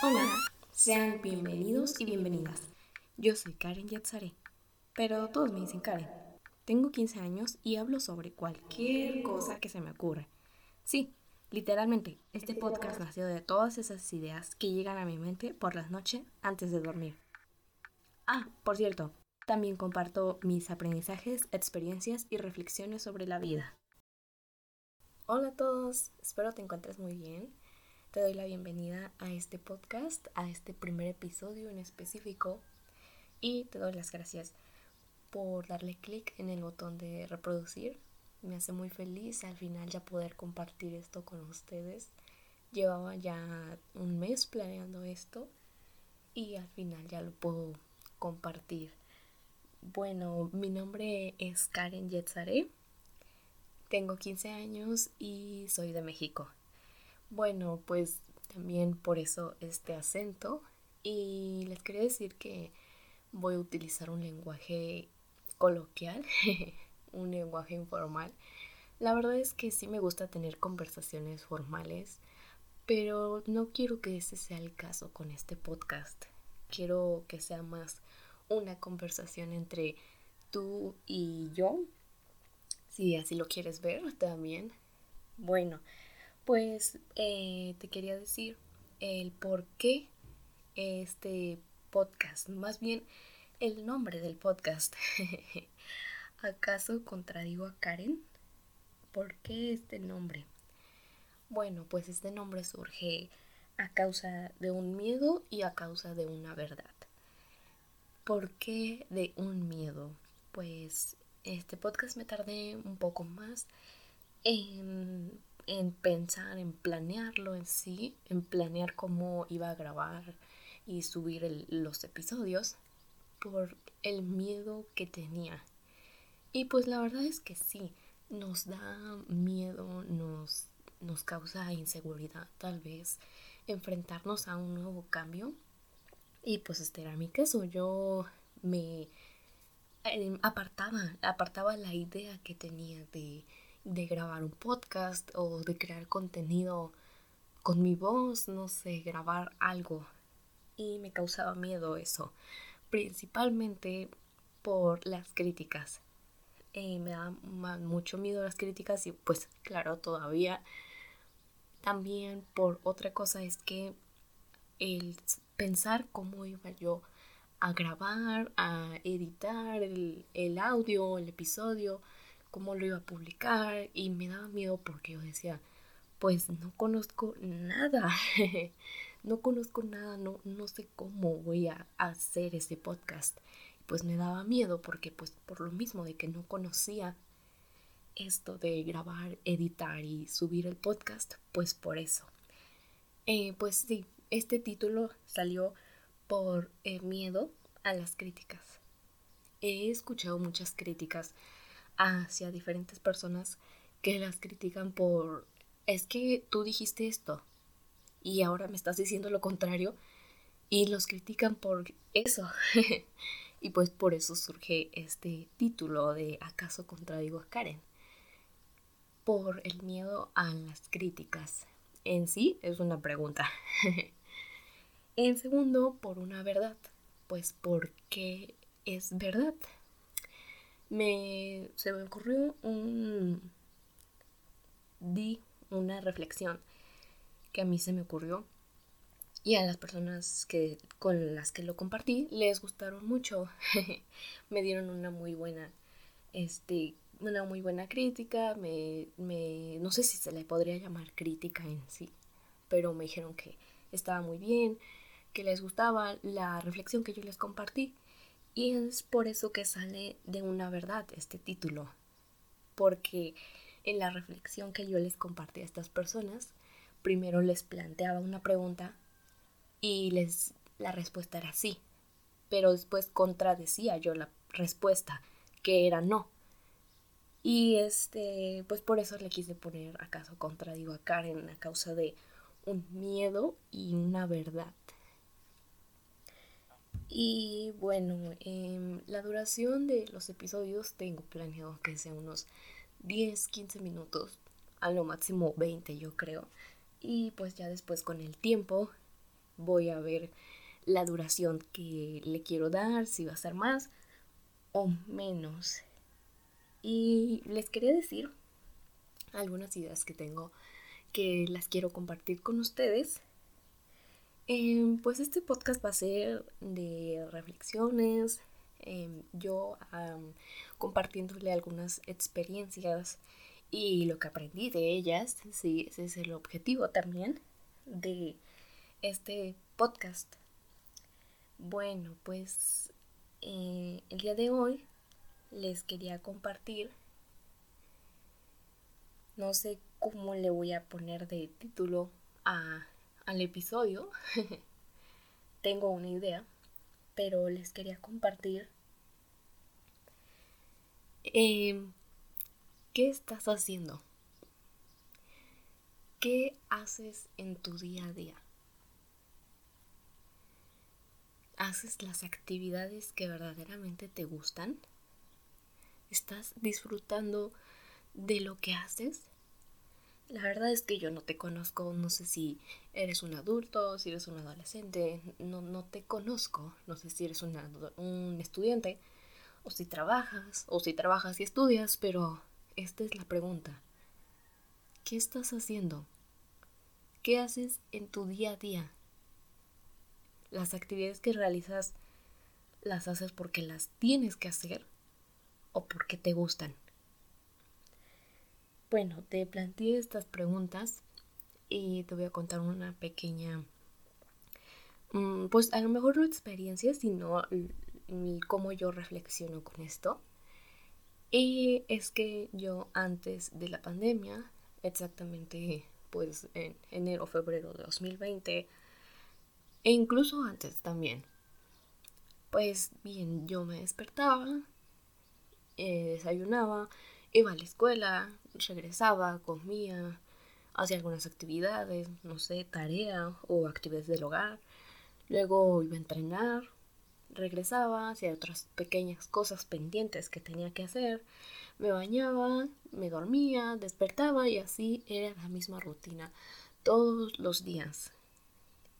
Hola, sean bienvenidos y bienvenidas. Yo soy Karen Yatzare, pero todos me dicen Karen. Tengo 15 años y hablo sobre cualquier cosa que se me ocurra. Sí, literalmente, este podcast nació de todas esas ideas que llegan a mi mente por las noches antes de dormir. Ah, por cierto, también comparto mis aprendizajes, experiencias y reflexiones sobre la vida. Hola a todos, espero te encuentres muy bien. Te doy la bienvenida a este podcast, a este primer episodio en específico y te doy las gracias por darle clic en el botón de reproducir. Me hace muy feliz al final ya poder compartir esto con ustedes. Llevaba ya un mes planeando esto y al final ya lo puedo compartir. Bueno, mi nombre es Karen Yetzare. Tengo 15 años y soy de México. Bueno, pues también por eso este acento. Y les quería decir que voy a utilizar un lenguaje coloquial, un lenguaje informal. La verdad es que sí me gusta tener conversaciones formales, pero no quiero que ese sea el caso con este podcast. Quiero que sea más una conversación entre tú y yo, si así lo quieres ver también. Bueno, pues eh, te quería decir el por qué este podcast, más bien el nombre del podcast. ¿Acaso contradigo a Karen? ¿Por qué este nombre? Bueno, pues este nombre surge a causa de un miedo y a causa de una verdad. ¿Por qué de un miedo? Pues este podcast me tardé un poco más en en pensar, en planearlo en sí, en planear cómo iba a grabar y subir los episodios por el miedo que tenía. Y pues la verdad es que sí, nos da miedo, nos, nos causa inseguridad tal vez enfrentarnos a un nuevo cambio. Y pues este era mi caso, yo me eh, apartaba, apartaba la idea que tenía de de grabar un podcast o de crear contenido con mi voz, no sé, grabar algo. Y me causaba miedo eso, principalmente por las críticas. Eh, me da mucho miedo las críticas y pues claro, todavía también por otra cosa es que el pensar cómo iba yo a grabar, a editar el, el audio, el episodio, cómo lo iba a publicar y me daba miedo porque yo decía, pues no conozco nada, no conozco nada, no, no sé cómo voy a hacer ese podcast. Pues me daba miedo porque pues por lo mismo de que no conocía esto de grabar, editar y subir el podcast, pues por eso. Eh, pues sí, este título salió por eh, miedo a las críticas. He escuchado muchas críticas hacia diferentes personas que las critican por, es que tú dijiste esto y ahora me estás diciendo lo contrario y los critican por eso. y pues por eso surge este título de ¿acaso contradigo a Karen? Por el miedo a las críticas. En sí es una pregunta. en segundo, por una verdad. Pues porque es verdad me, se me ocurrió un, di una reflexión que a mí se me ocurrió y a las personas que con las que lo compartí les gustaron mucho. Me dieron una muy buena este una muy buena crítica me, me no sé si se le podría llamar crítica en sí pero me dijeron que estaba muy bien que les gustaba la reflexión que yo les compartí y es por eso que sale de una verdad este título. Porque en la reflexión que yo les compartí a estas personas, primero les planteaba una pregunta y les la respuesta era sí. Pero después contradecía yo la respuesta, que era no. Y este, pues por eso le quise poner acaso contradigo a Karen a causa de un miedo y una verdad. Y bueno, em, la duración de los episodios tengo planeado que sea unos 10, 15 minutos, a lo máximo 20 yo creo. Y pues ya después con el tiempo voy a ver la duración que le quiero dar, si va a ser más o menos. Y les quería decir algunas ideas que tengo que las quiero compartir con ustedes. Em, pues este podcast va a ser de reflexiones, em, yo compartiéndole algunas experiencias y lo que aprendí de ellas, sí, ese es el objetivo también de este podcast. Bueno, pues eh, el día de hoy les quería compartir, no sé cómo le voy a poner de título a, al episodio, tengo una idea, pero les quería compartir eh, qué estás haciendo, qué haces en tu día a día. ¿Haces las actividades que verdaderamente te gustan? ¿Estás disfrutando de lo que haces? La verdad es que yo no te conozco, no sé si eres un adulto, si eres un adolescente, no, no te conozco, no sé si eres un estudiante, o si trabajas, o si trabajas y estudias, pero esta es la pregunta. ¿Qué estás haciendo? ¿Qué haces en tu día a día? las actividades que realizas las haces porque las tienes que hacer o porque te gustan. Bueno, te planteé estas preguntas y te voy a contar una pequeña, mm, pues a lo mejor no experiencia, sino cómo yo reflexiono con esto. Y es que yo antes de la pandemia, exactamente pues en enero, febrero de 2020, e incluso antes también. Pues bien, yo me despertaba, eh, desayunaba, iba a la escuela, regresaba, comía, hacía algunas actividades, no sé, tarea o actividades del hogar. Luego iba a entrenar, regresaba, hacía otras pequeñas cosas pendientes que tenía que hacer, me bañaba, me dormía, despertaba y así era la misma rutina todos los días.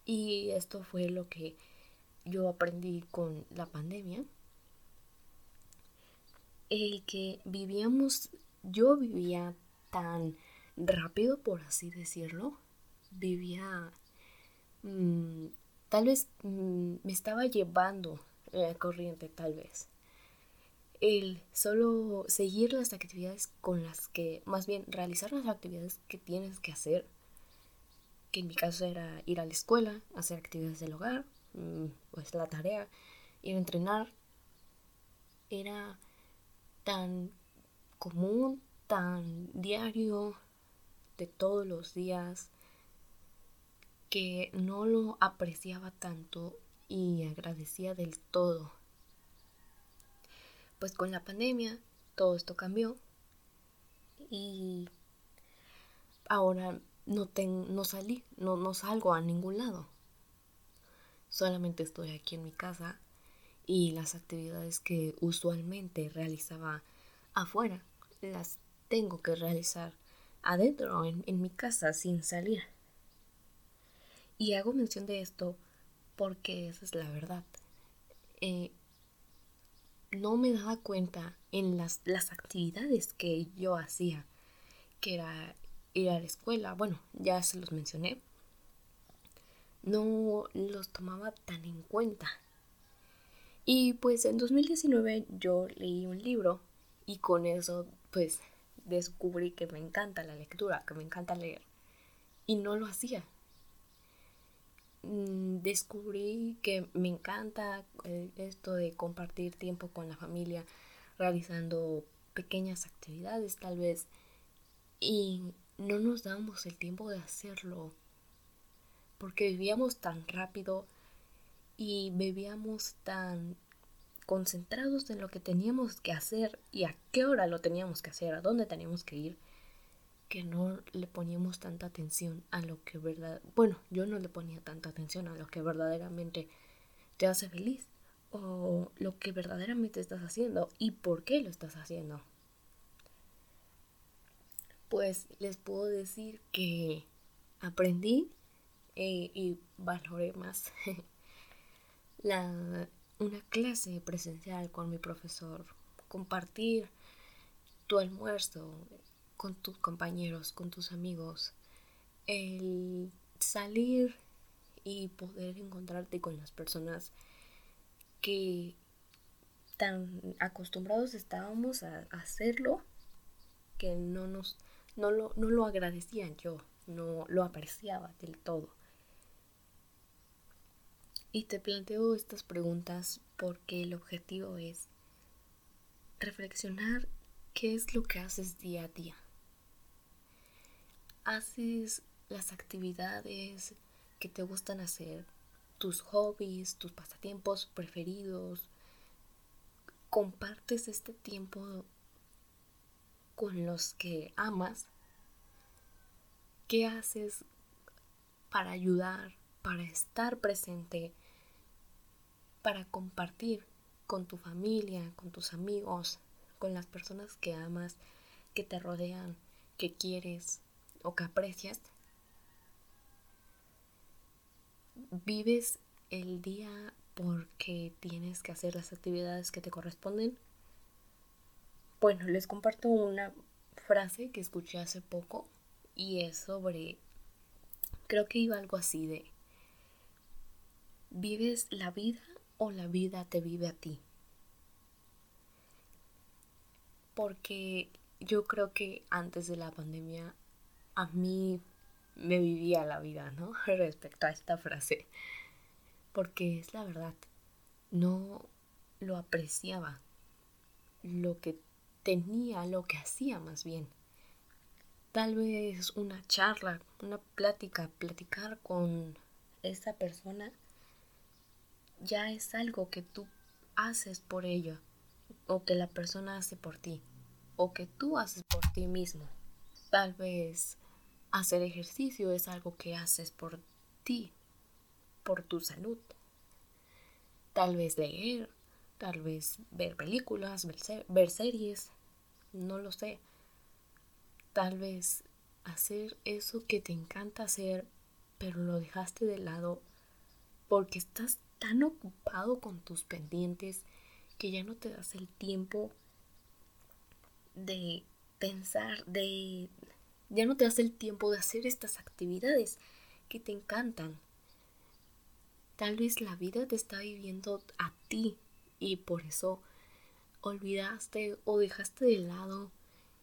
Y esto fue lo que yo aprendí con la pandemia. El que vivíamos, yo vivía tan rápido, por así decirlo. Vivía, mm, tal vez mm, me estaba llevando la corriente, tal vez. El solo seguir las actividades con las que, más bien realizar las actividades que tienes que hacer que en mi caso era ir a la escuela, hacer actividades del hogar, mm, pues la tarea, ir a entrenar, era tan común, tan diario, de todos los días, que no lo apreciaba tanto y agradecía del todo. Pues con la pandemia todo esto cambió y ahora no, no salí, no, no salgo a ningún lado. Solamente estoy aquí en mi casa y las actividades que usualmente realizaba afuera las tengo que realizar adentro, en, mi casa, sin salir. Y hago mención de esto porque esa es la verdad. Eh, no me daba cuenta en las, las actividades que yo hacía, que era ir a la escuela, bueno, ya se los mencioné, no los tomaba tan en cuenta. Y pues en 2019 yo leí un libro y con eso pues descubrí que me encanta la lectura, que me encanta leer. Y no lo hacía. Mm, descubrí que me encanta eh, esto de compartir tiempo con la familia, realizando pequeñas actividades tal vez. Y no nos damos el tiempo de hacerlo porque vivíamos tan rápido y vivíamos tan concentrados en lo que teníamos que hacer y a qué hora lo teníamos que hacer, a dónde teníamos que ir, que no le poníamos tanta atención a lo que verdad, bueno, yo no le ponía tanta atención a lo que verdaderamente te hace feliz o lo que verdaderamente estás haciendo y por qué lo estás haciendo. Pues les puedo decir que aprendí eh, y valoré más la, una clase presencial con mi profesor, compartir tu almuerzo con tus compañeros, con tus amigos, el salir y poder encontrarte con las personas que tan acostumbrados estábamos a hacerlo que no nos no lo, no lo agradecían yo, no lo apreciaba del todo. Y te planteo estas preguntas porque el objetivo es reflexionar qué es lo que haces día a día. Haces las actividades que te gustan hacer, tus hobbies, tus pasatiempos preferidos. Compartes este tiempo con los que amas. ¿Qué haces para ayudar, para estar presente, para compartir con tu familia, con tus amigos, con las personas que amas, que te rodean, que quieres o que aprecias? ¿Vives el día porque tienes que hacer las actividades que te corresponden? Bueno, les comparto una frase que escuché hace poco y es sobre, creo que iba algo así de, ¿vives la vida o la vida te vive a ti? Porque yo creo que antes de la pandemia a mí me vivía la vida, ¿no? Respecto a esta frase. Porque es la verdad. No lo apreciaba. Lo que tenía, lo que hacía más bien. Tal vez una charla, una plática, platicar con esa persona ya es algo que tú haces por ella o que la persona hace por ti o que tú haces por ti mismo. Tal vez Hacer ejercicio es algo que haces por ti, por tu salud. Tal vez leer, tal vez ver películas, ver, series, no lo sé. Tal vez hacer eso que te encanta hacer, pero lo dejaste de lado porque estás tan ocupado con tus pendientes que ya no te das el tiempo de pensar, de ya no te das el tiempo de hacer estas actividades que te encantan. Tal vez la vida te está viviendo a ti y por eso olvidaste o dejaste de lado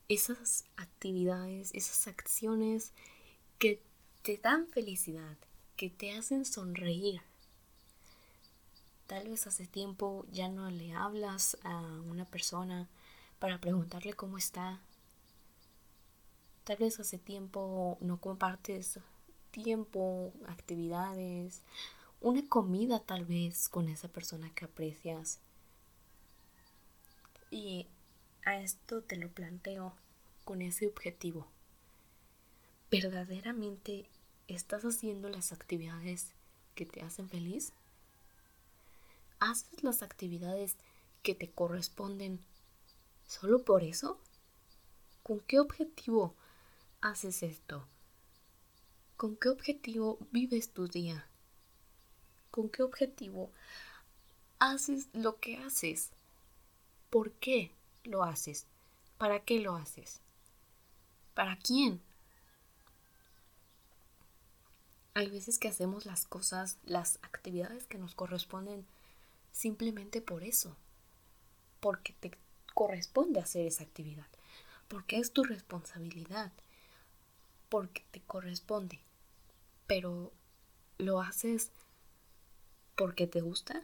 esas actividades, esas acciones que te dan felicidad, que te hacen sonreír. Tal vez hace tiempo ya no le hablas a una persona para preguntarle cómo está, Tal vez hace tiempo no compartes tiempo, actividades, una comida tal vez con esa persona que aprecias. Y a esto te lo planteo con ese objetivo. ¿Verdaderamente estás haciendo las actividades que te hacen feliz? ¿Haces las actividades que te corresponden solo por eso? ¿Con qué objetivo haces esto? ¿Con qué objetivo vives tu día? ¿Con qué objetivo haces lo que haces? ¿Por qué lo haces? ¿Para qué lo haces? ¿Para quién? Hay veces que hacemos las cosas, las actividades que nos corresponden simplemente por eso, porque te corresponde hacer esa actividad, porque es tu responsabilidad porque te corresponde, pero lo haces porque te gusta,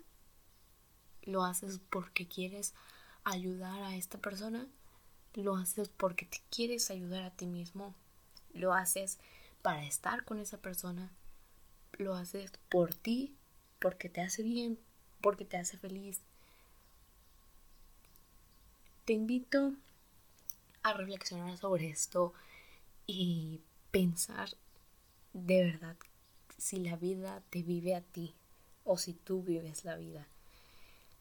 lo haces porque quieres ayudar a esta persona, lo haces porque te quieres ayudar a ti mismo, lo haces para estar con esa persona, lo haces por ti, porque te hace bien, porque te hace feliz. Te invito a reflexionar sobre esto y pensar de verdad si la vida te vive a ti o si tú vives la vida.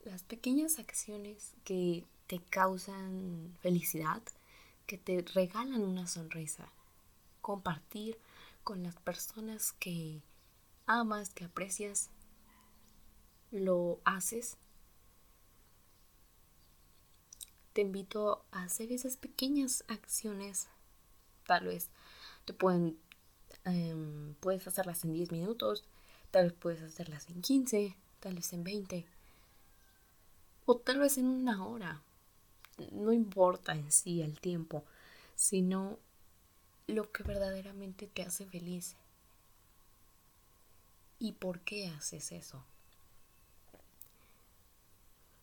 Las pequeñas acciones que te causan felicidad, que te regalan una sonrisa, compartir con las personas que amas, que aprecias, lo haces. Te invito a hacer esas pequeñas acciones. Tal vez te pueden, em, puedes hacerlas en 10 minutos, tal vez puedes hacerlas en 15, tal vez en 20 o tal vez en una hora. No importa en sí el tiempo, sino lo que verdaderamente te hace feliz. ¿Y por qué haces eso?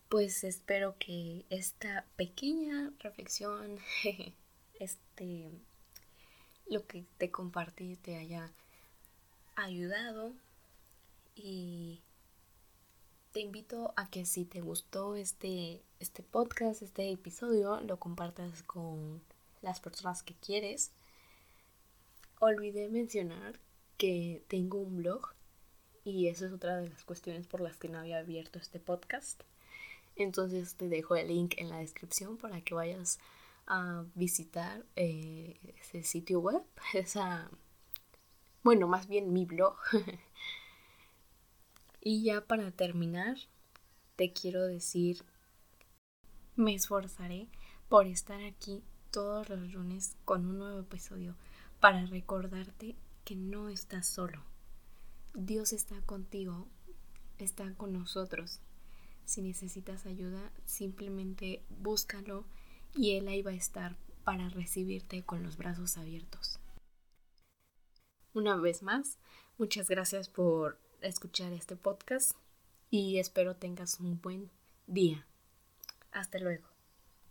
Pues espero que esta pequeña reflexión, este, lo que te compartí te haya ayudado y te invito a que si te gustó este, este podcast, este episodio, lo compartas con las personas que quieres. Olvidé mencionar que tengo un blog y eso es otra de las cuestiones por las que no había abierto este podcast. Entonces te dejo el link en la descripción para que vayas a visitar eh, ese sitio web, esa, bueno, más bien mi blog. y ya para terminar, te quiero decir, me esforzaré por estar aquí todos los lunes con un nuevo episodio para recordarte que no estás solo. Dios está contigo, está con nosotros. Si necesitas ayuda, simplemente búscalo y Él ahí va a estar para recibirte con los brazos abiertos. Una vez más, muchas gracias por escuchar este podcast y espero tengas un buen día. Hasta luego.